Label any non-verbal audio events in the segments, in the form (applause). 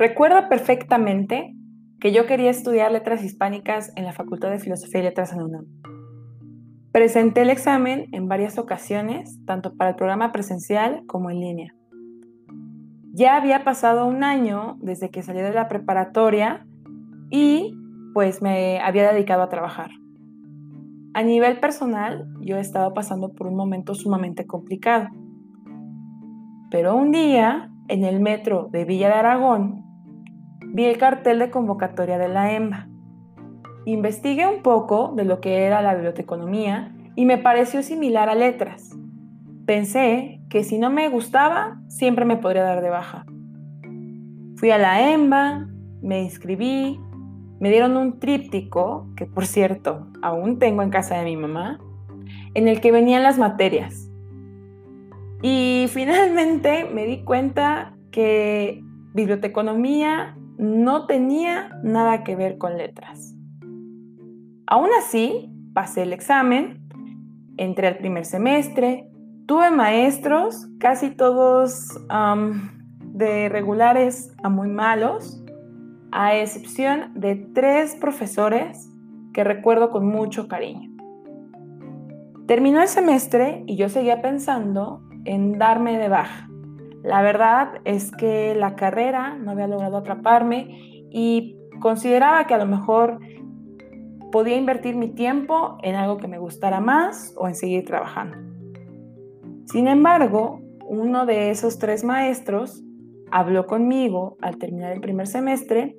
Recuerdo perfectamente que yo quería estudiar letras hispánicas en la Facultad de Filosofía y Letras en UNAM. Presenté el examen en varias ocasiones, tanto para el programa presencial como en línea. Ya había pasado un año desde que salí de la preparatoria y pues me había dedicado a trabajar. A nivel personal, yo estaba pasando por un momento sumamente complicado. Pero un día, en el metro de Villa de Aragón, vi el cartel de convocatoria de la EMBA. Investigué un poco de lo que era la biblioteconomía y me pareció similar a letras. Pensé que si no me gustaba, siempre me podría dar de baja. Fui a la EMBA, me inscribí, me dieron un tríptico, que por cierto, aún tengo en casa de mi mamá, en el que venían las materias. Y (laughs) finalmente me di cuenta que biblioteconomía no tenía nada que ver con letras. Aún así, pasé el examen, entré al primer semestre, tuve maestros, casi todos de regulares a muy malos, a excepción de tres profesores que recuerdo con mucho cariño. Terminó el semestre y yo seguía pensando en darme de baja. La verdad es que la carrera no había logrado atraparme y consideraba que a lo mejor podía invertir mi tiempo en algo que me gustara más o en seguir trabajando. Sin embargo, uno de esos tres maestros habló conmigo al terminar el primer semestre,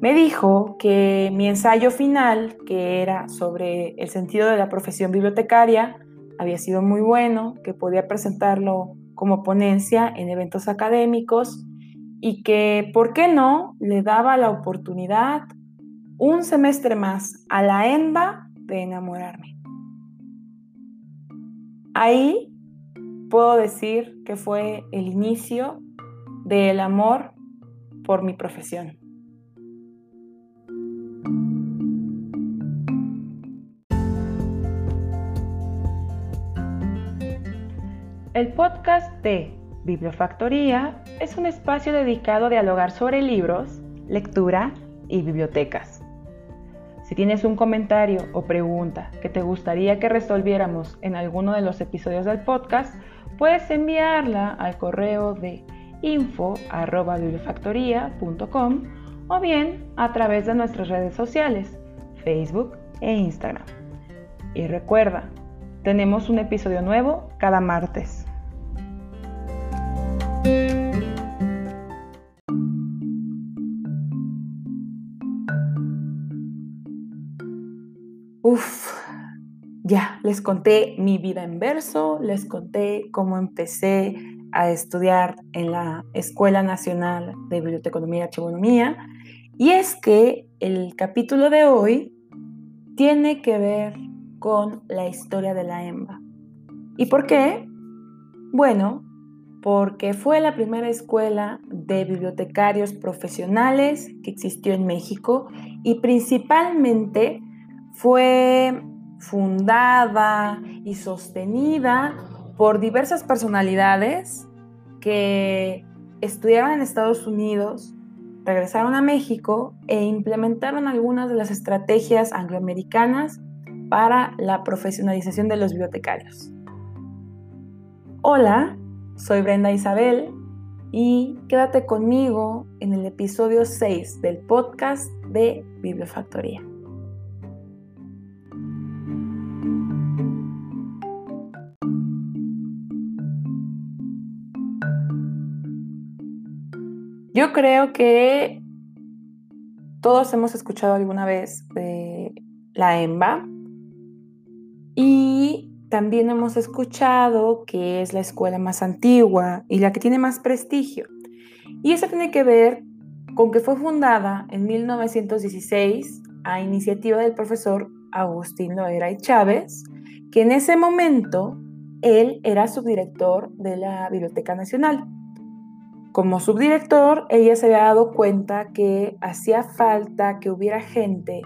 me dijo que mi ensayo final, que era sobre el sentido de la profesión bibliotecaria, había sido muy bueno, que podía presentarlo como ponencia en eventos académicos y que, ¿por qué no?, le daba la oportunidad un semestre más a la EMBA de enamorarme. Ahí puedo decir que fue el inicio del amor por mi profesión. El podcast de Bibliofactoría es un espacio dedicado a dialogar sobre libros, lectura y bibliotecas. Si tienes un comentario o pregunta que te gustaría que resolviéramos en alguno de los episodios del podcast, puedes enviarla al correo de info.bibliofactoría.com o bien a través de nuestras redes sociales, Facebook e Instagram. Y recuerda, tenemos un episodio nuevo cada martes. Uf, ya, les conté mi vida en verso, les conté cómo empecé a estudiar en la Escuela Nacional de Biblioteconomía y Archivonomía. Y es que el capítulo de hoy tiene que ver con la historia de la EMBA. ¿Y por qué? Bueno, porque fue la primera escuela de bibliotecarios profesionales que existió en México y principalmente fue fundada y sostenida por diversas personalidades que estudiaron en Estados Unidos, regresaron a México e implementaron algunas de las estrategias angloamericanas para la profesionalización de los bibliotecarios. Hola, soy Brenda Isabel y quédate conmigo en el episodio 6 del podcast de Bibliofactoría. Yo creo que todos hemos escuchado alguna vez de la EMBA y también hemos escuchado que es la escuela más antigua y la que tiene más prestigio. Y eso tiene que ver con que fue fundada en 1916 a iniciativa del profesor Agustín Loera y Chávez, que en ese momento él era subdirector de la Biblioteca Nacional. Como subdirector, ella se había dado cuenta que hacía falta que hubiera gente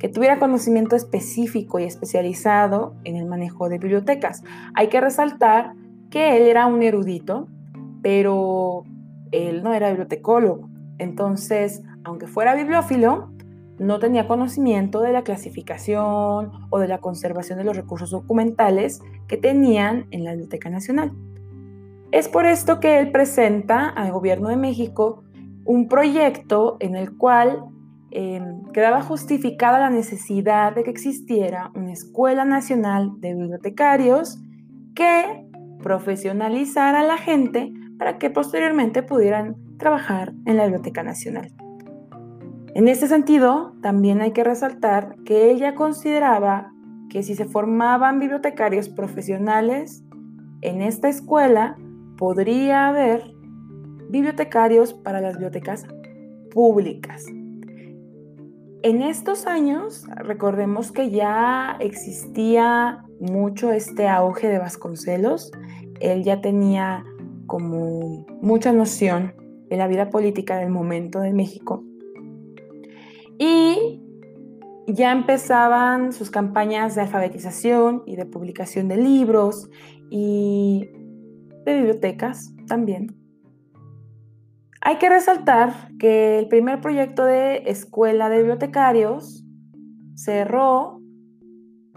que tuviera conocimiento específico y especializado en el manejo de bibliotecas. Hay que resaltar que él era un erudito, pero él no era bibliotecólogo. Entonces, aunque fuera bibliófilo, no tenía conocimiento de la clasificación o de la conservación de los recursos documentales que tenían en la Biblioteca Nacional. Es por esto que él presenta al gobierno de México un proyecto en el cual em, quedaba justificada la necesidad de que existiera una Escuela Nacional de Bibliotecarios que profesionalizara a la gente para que posteriormente pudieran trabajar en la Biblioteca Nacional. En este sentido, también hay que resaltar que ella consideraba que si se formaban bibliotecarios profesionales en esta escuela, podría haber bibliotecarios para las bibliotecas públicas. En estos años, recordemos que ya existía mucho este auge de Vasconcelos. Él ya tenía como mucha noción de la vida política del momento de México. Y ya empezaban sus campañas de alfabetización y de publicación de libros y de bibliotecas también. Hay que resaltar que el primer proyecto de escuela de bibliotecarios cerró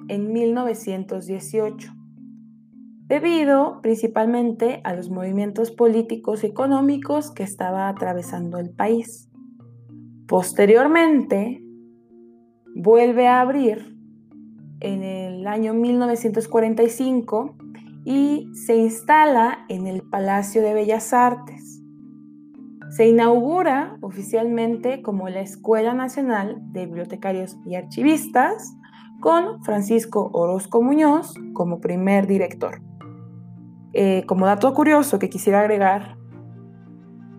en 1918, debido principalmente a los movimientos políticos y económicos que estaba atravesando el país. Posteriormente, vuelve a abrir en el año 1945 y se instala en el Palacio de Bellas Artes. Se inaugura oficialmente como la Escuela Nacional de Bibliotecarios y Archivistas con Francisco Orozco Muñoz como primer director. Eh, como dato curioso que quisiera agregar,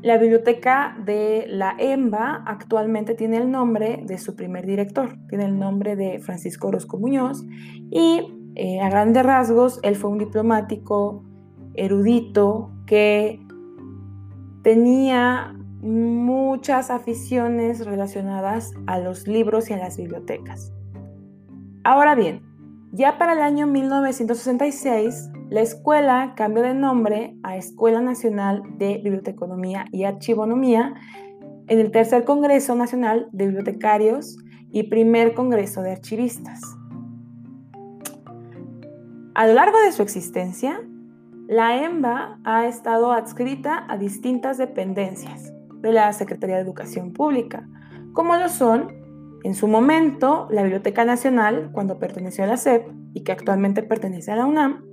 la biblioteca de la EMBA actualmente tiene el nombre de su primer director, tiene el nombre de Francisco Orozco Muñoz y eh, a grandes rasgos, él fue un diplomático erudito que tenía muchas aficiones relacionadas a los libros y a las bibliotecas. Ahora bien, ya para el año 1966, la escuela cambió de nombre a Escuela Nacional de Biblioteconomía y Archivonomía en el Tercer Congreso Nacional de Bibliotecarios y Primer Congreso de Archivistas. A lo largo de su existencia, la EMBA ha estado adscrita a distintas dependencias de la Secretaría de Educación Pública, como lo son, en su momento, la Biblioteca Nacional, cuando perteneció a la SEP y que actualmente pertenece a la UNAM,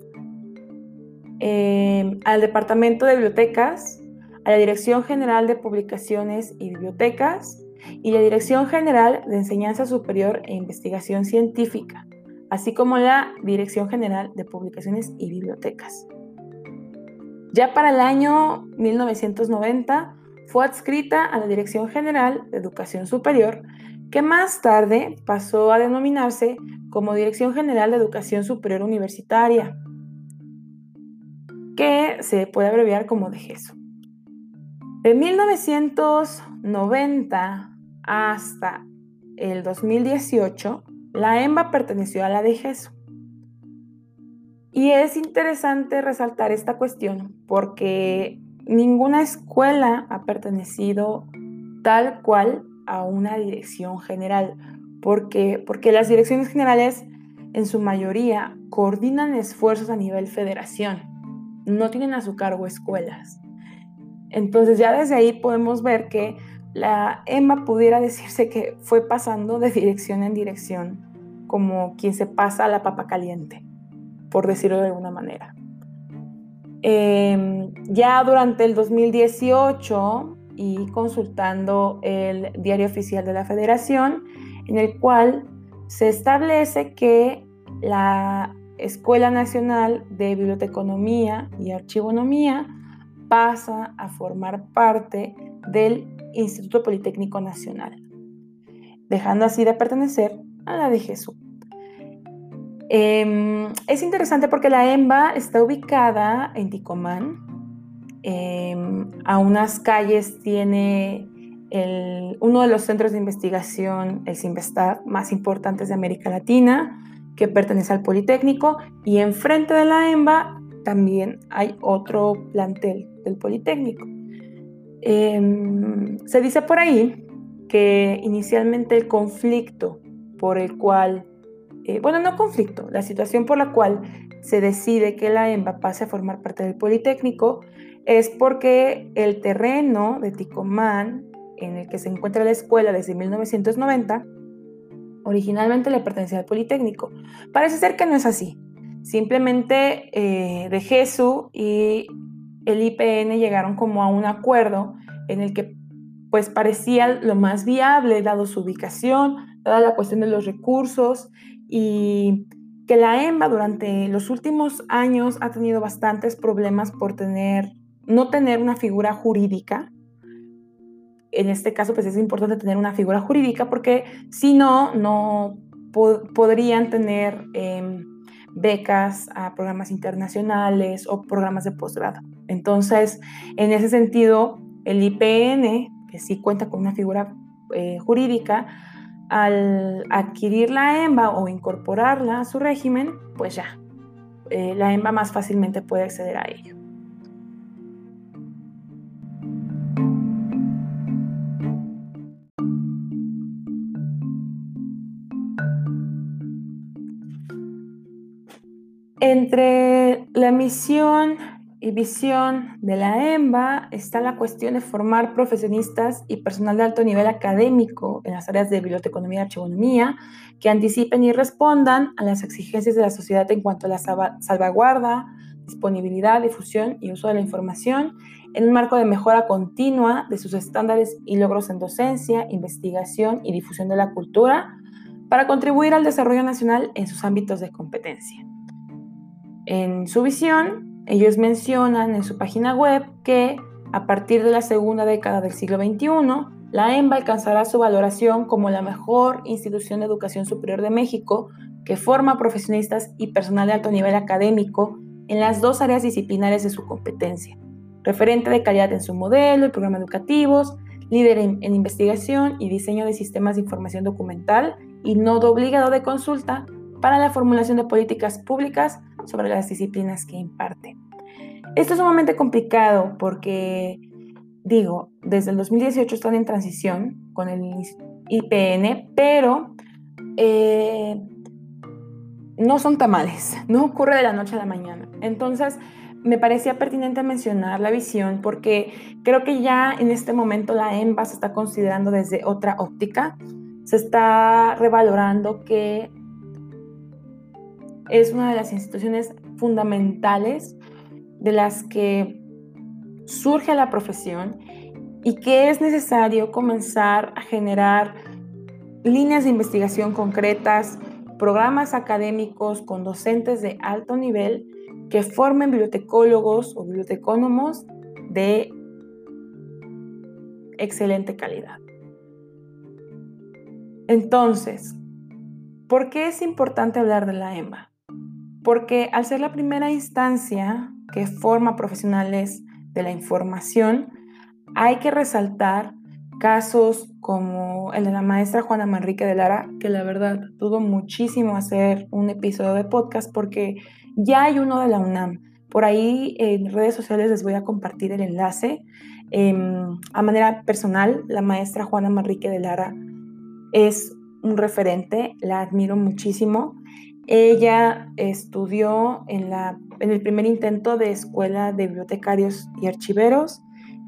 eh, al Departamento de Bibliotecas, a la Dirección General de Publicaciones y Bibliotecas y la Dirección General de Enseñanza Superior e Investigación Científica así como la Dirección General de Publicaciones y Bibliotecas. Ya para el año 1990 fue adscrita a la Dirección General de Educación Superior, que más tarde pasó a denominarse como Dirección General de Educación Superior Universitaria, que se puede abreviar como DGESO. De 1990 hasta el 2018, la EMBA perteneció a la de GESO. Y es interesante resaltar esta cuestión porque ninguna escuela ha pertenecido tal cual a una dirección general, porque, porque las direcciones generales en su mayoría coordinan esfuerzos a nivel federación, no tienen a su cargo escuelas. Entonces ya desde ahí podemos ver que la EMA pudiera decirse que fue pasando de dirección en dirección, como quien se pasa a la papa caliente, por decirlo de alguna manera. Em, ya durante el 2018 y consultando el diario oficial de la federación, en el cual se establece que la Escuela Nacional de Biblioteconomía y Archivonomía pasa a formar parte del Instituto Politécnico Nacional, dejando así de pertenecer a la de Jesús. Em, es interesante porque la EMBA está ubicada en Ticomán. Em, a unas calles tiene uno de los centros de investigación, el CIMBESTAD, más importantes de América Latina, que pertenece al Politécnico, y enfrente de la EMBA también hay otro plantel del Politécnico. Em, se dice por ahí que inicialmente el conflicto por el cual, eh, bueno, no conflicto, la situación por la cual se decide que la EMBA pase a formar parte del Politécnico es porque el terreno de Ticomán, en el que se encuentra la escuela desde 1990, originalmente le pertenecía al Politécnico. Parece ser que no es así. Simplemente eh, de Jesús y el IPN llegaron como a un acuerdo en el que pues parecía lo más viable dado su ubicación, dada la cuestión de los recursos y que la EMBA durante los últimos años ha tenido bastantes problemas por tener, no tener una figura jurídica. En este caso, pues es importante tener una figura jurídica porque si no, no podrían tener em, becas a programas internacionales o programas de posgrado. Entonces, en ese sentido, el IPN, que sí cuenta con una figura eh, jurídica, al adquirir la EMBA o incorporarla a su régimen, pues ya, eh, la EMBA más fácilmente puede acceder a ello. Entre la misión y visión de la EMBA está la cuestión de formar profesionistas y personal de alto nivel académico en las áreas de biblioteconomía y archivonomía que anticipen y respondan a las exigencias de la sociedad en cuanto a la salvaguarda, disponibilidad, difusión y uso de la información en un marco de mejora continua de sus estándares y logros en docencia, investigación y difusión de la cultura para contribuir al desarrollo nacional en sus ámbitos de competencia. En su visión, ellos mencionan en su página web que a partir de la segunda década del siglo XXI, la EMBA alcanzará su valoración como la mejor institución de educación superior de México que forma profesionistas y personal de alto nivel académico en las dos áreas disciplinares de su competencia, referente de calidad en su modelo y programa educativos, líder en, en investigación y diseño de sistemas de información documental y nodo obligado de consulta para la formulación de políticas públicas sobre las disciplinas que imparte. Esto es sumamente complicado porque, digo, desde el 2018 están en transición con el IPN, pero eh, no son tamales, (laughs) no ocurre de la noche a la mañana. Entonces, me parecía pertinente mencionar la visión porque creo que ya en este momento la EMBA se está considerando desde otra óptica, se está revalorando que es una de las instituciones fundamentales de las que surge la profesión y que es necesario comenzar a generar líneas de investigación concretas, programas académicos con docentes de alto nivel que formen bibliotecólogos o bibliotecónomos de excelente calidad. Entonces, ¿por qué es importante hablar de la EMBA? Porque al ser la primera instancia que forma profesionales de la información, hay que resaltar casos como el de la maestra Juana Manrique de Lara, que la verdad dudo muchísimo hacer un episodio de podcast porque ya hay uno de la UNAM. Por ahí en redes sociales les voy a compartir el enlace. Em, a manera personal, la maestra Juana Manrique de Lara es un referente, la admiro muchísimo. Ella estudió en, el primer intento de escuela de bibliotecarios y archiveros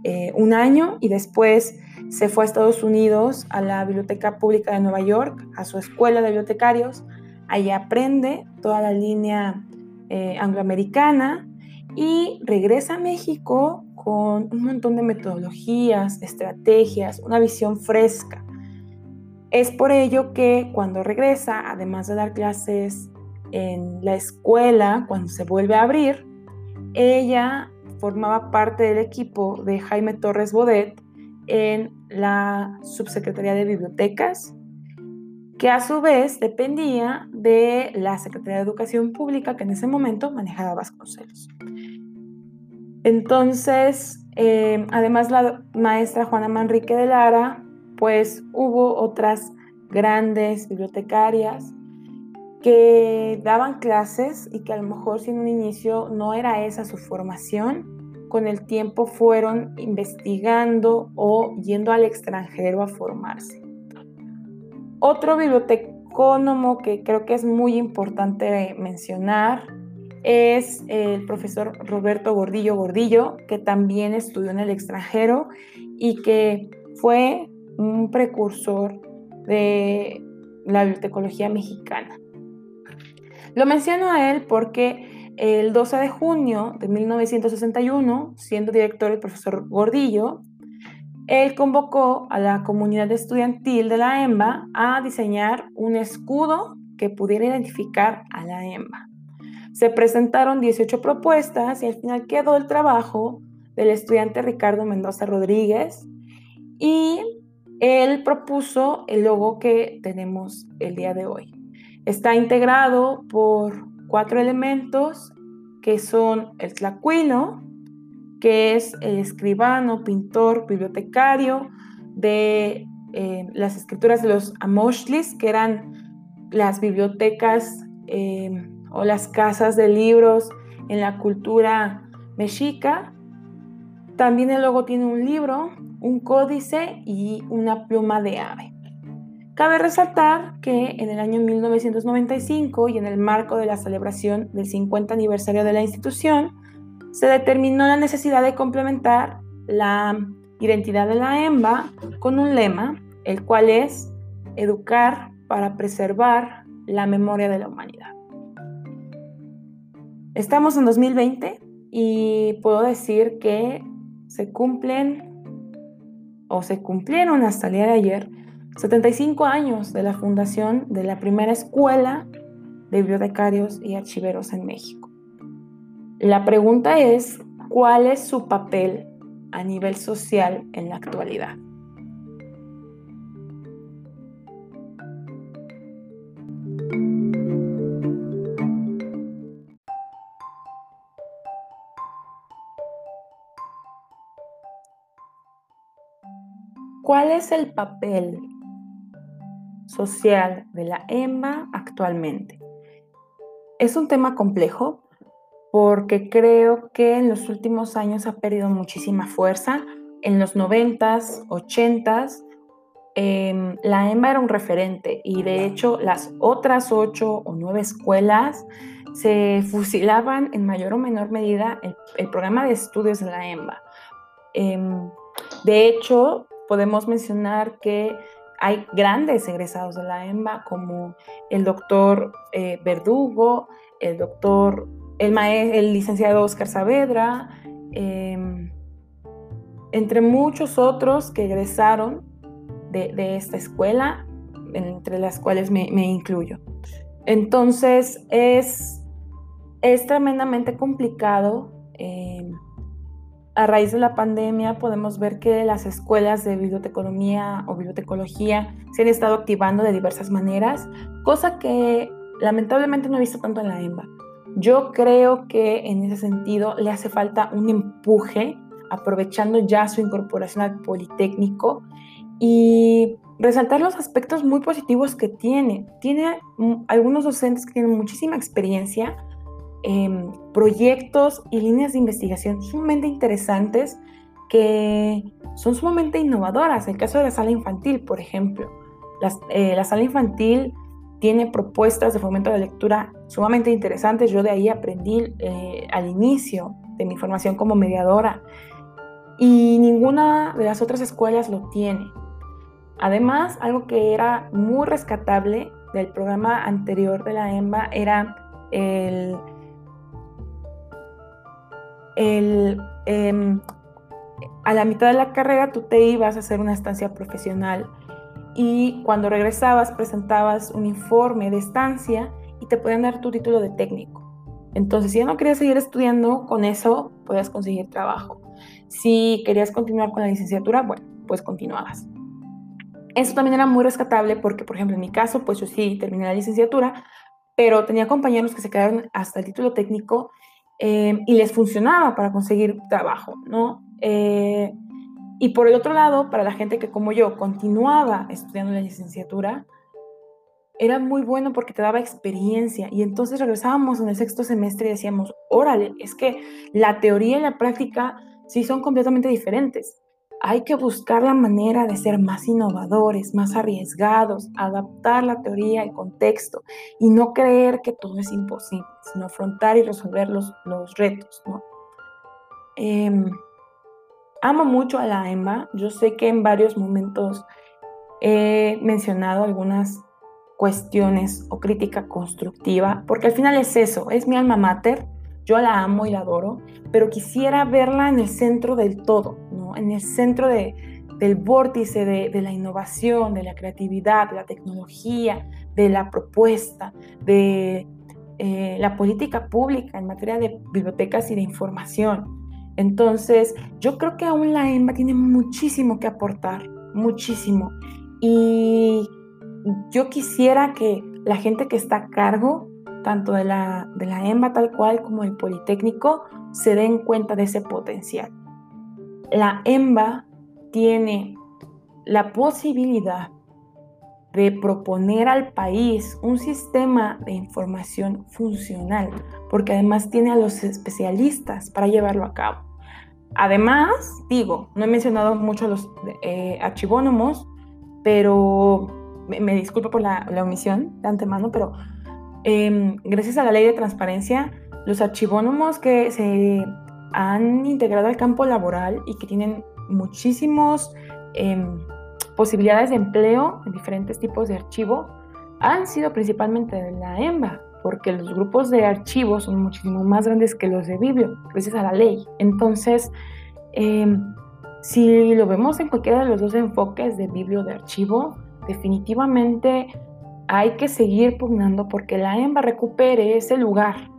eh, un año y después se fue a Estados Unidos a la Biblioteca Pública de Nueva York, a su escuela de bibliotecarios. Allí aprende toda la línea eh, angloamericana y regresa a México con un montón de metodologías, estrategias, una visión fresca. Es por ello que cuando regresa, además de dar clases en la escuela, cuando se vuelve a abrir, ella formaba parte del equipo de Jaime Torres Bodet en la Subsecretaría de Bibliotecas, que a su vez dependía de la Secretaría de Educación Pública que en ese momento manejaba Vasconcelos. Entonces, eh, además la maestra Juana Manrique de Lara, pues hubo otras grandes bibliotecarias que daban clases y que a lo mejor si en un inicio no era esa su formación, con el tiempo fueron investigando o yendo al extranjero a formarse. Otro bibliotecónomo que creo que es muy importante mencionar es el profesor Roberto Gordillo Gordillo, que también estudió en el extranjero y que fue un precursor de la bibliotecología mexicana. Lo menciono a él porque el 12 de junio de 1961, siendo director el profesor Gordillo, él convocó a la comunidad estudiantil de la EMBA a diseñar un escudo que pudiera identificar a la EMBA. Se presentaron 18 propuestas y al final quedó el trabajo del estudiante Ricardo Mendoza Rodríguez y él propuso el logo que tenemos el día de hoy. Está integrado por cuatro elementos que son el tlacuino, que es el escribano, pintor, bibliotecario de eh, las escrituras de los Amoshlis, que eran las bibliotecas eh, o las casas de libros en la cultura mexica. También el logo tiene un libro, un códice y una pluma de ave. Cabe resaltar que en el año 1995 y en el marco de la celebración del 50 aniversario de la institución, se determinó la necesidad de complementar la identidad de la EMBA con un lema, el cual es educar para preservar la memoria de la humanidad. Estamos en 2020 y puedo decir que se cumplen o se cumplieron hasta el día de ayer 75 años de la fundación de la primera escuela de bibliotecarios y archiveros en México. La pregunta es, ¿cuál es su papel a nivel social en la actualidad? ¿Cuál es el papel social de la EMBA actualmente. Es un tema complejo porque creo que en los últimos años ha perdido muchísima fuerza. En los 90s, 80s, em, la EMBA era un referente y de hecho las otras ocho o nueve escuelas se fusilaban en mayor o menor medida el, programa de estudios de la EMBA. Em, de hecho, podemos mencionar que hay grandes egresados de la EMBA como el doctor eh, Verdugo, el doctor, el, el licenciado Oscar Saavedra, em, entre muchos otros que egresaron de, esta escuela, entre las cuales me, incluyo. Entonces es, es tremendamente complicado em, a raíz de la pandemia podemos ver que las escuelas de biblioteconomía o bibliotecología se han estado activando de diversas maneras, cosa que lamentablemente no he visto tanto en la EMBA. Yo creo que en ese sentido le hace falta un empuje, aprovechando ya su incorporación al Politécnico y resaltar los aspectos muy positivos que tiene. Tiene algunos docentes que tienen muchísima experiencia, Em, proyectos y líneas de investigación sumamente interesantes que son sumamente innovadoras. El caso de la sala infantil, por ejemplo. Eh, la sala infantil tiene propuestas de fomento de lectura sumamente interesantes. Yo de ahí aprendí eh, al inicio de mi formación como mediadora y ninguna de las otras escuelas lo tiene. Además, algo que era muy rescatable del programa anterior de la EMBA era el Em, a la mitad de la carrera tú te ibas a hacer una estancia profesional y cuando regresabas presentabas un informe de estancia y te podían dar tu título de técnico. Entonces, si ya no querías seguir estudiando, con eso podías conseguir trabajo. Si querías continuar con la licenciatura, bueno, pues continuabas. Eso también era muy rescatable porque, por ejemplo, en mi caso, pues yo sí terminé la licenciatura, pero tenía compañeros que se quedaron hasta el título técnico em, y les funcionaba para conseguir trabajo, ¿no? Eh, y por el otro lado, para la gente que como yo continuaba estudiando la licenciatura, era muy bueno porque te daba experiencia y entonces regresábamos en el sexto semestre y decíamos, órale, es que la teoría y la práctica sí son completamente diferentes. Hay que buscar la manera de ser más innovadores, más arriesgados, adaptar la teoría al contexto y no creer que todo es imposible, sino afrontar y resolver los, los retos. ¿no? Em, amo mucho a la EMBA. Yo sé que en varios momentos he mencionado algunas cuestiones o crítica constructiva, porque al final es eso, es mi alma mater, yo la amo y la adoro, pero quisiera verla en el centro del todo, ¿no? en el centro de, del vórtice de, la innovación, de la creatividad, de la tecnología, de la propuesta, de eh, la política pública en materia de bibliotecas y de información. Entonces, yo creo que aún la EMBA tiene muchísimo que aportar, muchísimo. Y yo quisiera que la gente que está a cargo, tanto de la, de la EMBA tal cual como el Politécnico, se den cuenta de ese potencial. La EMBA tiene la posibilidad de proponer al país un sistema de información funcional, porque además tiene a los especialistas para llevarlo a cabo. Además, digo, no he mencionado mucho los eh, archivónomos, pero me, disculpo por la, omisión de antemano, pero em, gracias a la ley de transparencia, los archivónomos que se han integrado al campo laboral y que tienen muchísimos em, posibilidades de empleo en diferentes tipos de archivo, han sido principalmente de la EMBA, porque los grupos de archivos son muchísimo más grandes que los de biblio, gracias a la ley. Entonces, em, si lo vemos en cualquiera de los dos enfoques de biblio de archivo, definitivamente hay que seguir pugnando porque la EMBA recupere ese lugar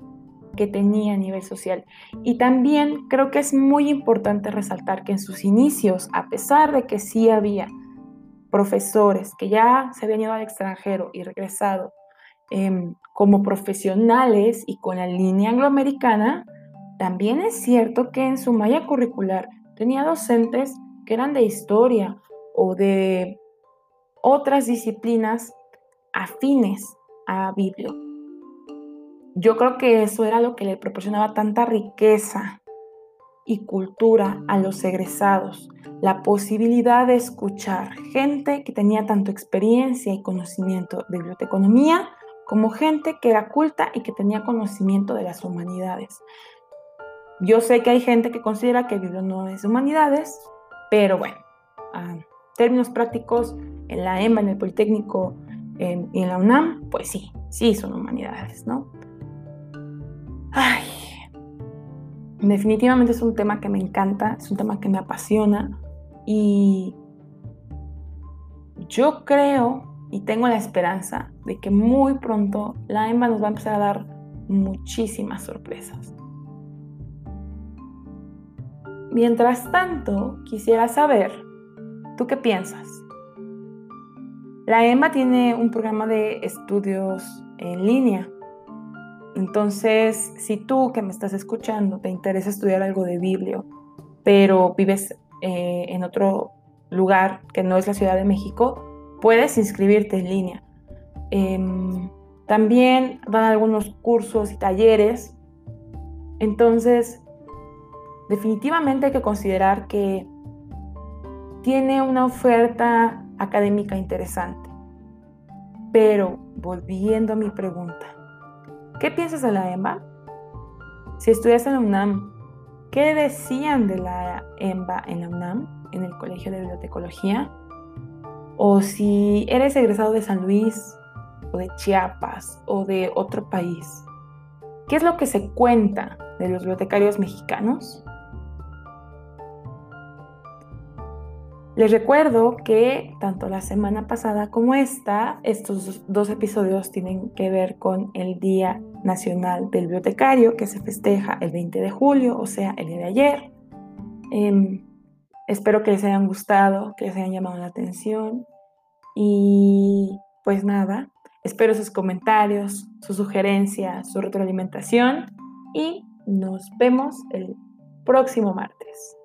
que tenía a nivel social. Y también creo que es muy importante resaltar que en sus inicios, a pesar de que sí había profesores que ya se habían ido al extranjero y regresado em, como profesionales y con la línea angloamericana, también es cierto que en su malla curricular tenía docentes que eran de historia o de otras disciplinas afines a Biblio. Yo creo que eso era lo que le proporcionaba tanta riqueza y cultura a los egresados, la posibilidad de escuchar gente que tenía tanto experiencia y conocimiento de biblioteconomía como gente que era culta y que tenía conocimiento de las humanidades. Yo sé que hay gente que considera que el Biblio no es humanidades, pero bueno, a términos prácticos, en la EMA, en el Politécnico y en la UNAM, pues sí, sí son humanidades, ¿no? Ay, definitivamente es un tema que me encanta, es un tema que me apasiona y yo creo y tengo la esperanza de que muy pronto la EMBA nos va a empezar a dar muchísimas sorpresas. Mientras tanto, quisiera saber, ¿tú qué piensas? La EMA tiene un programa de estudios en línea. Entonces, si tú que me estás escuchando te interesa estudiar algo de biblio, pero vives eh, en otro lugar que no es la Ciudad de México, puedes inscribirte en línea. Em, también dan algunos cursos y talleres. Entonces, definitivamente hay que considerar que tiene una oferta académica interesante. Pero volviendo a mi pregunta, ¿qué piensas de la EMBA? Si estudias en la UNAM, ¿qué decían de la EMBA en la UNAM, en el Colegio de Bibliotecología? O si eres egresado de San Luis, o de Chiapas, o de otro país, ¿qué es lo que se cuenta de los bibliotecarios mexicanos? Les recuerdo que tanto la semana pasada como esta, estos dos episodios tienen que ver con el Día Nacional del Bibliotecario que se festeja el 20 de julio, o sea, el día de ayer. Em, espero que les hayan gustado, que les hayan llamado la atención y pues nada, espero sus comentarios, sus sugerencias, su retroalimentación y Nos vemos el próximo martes.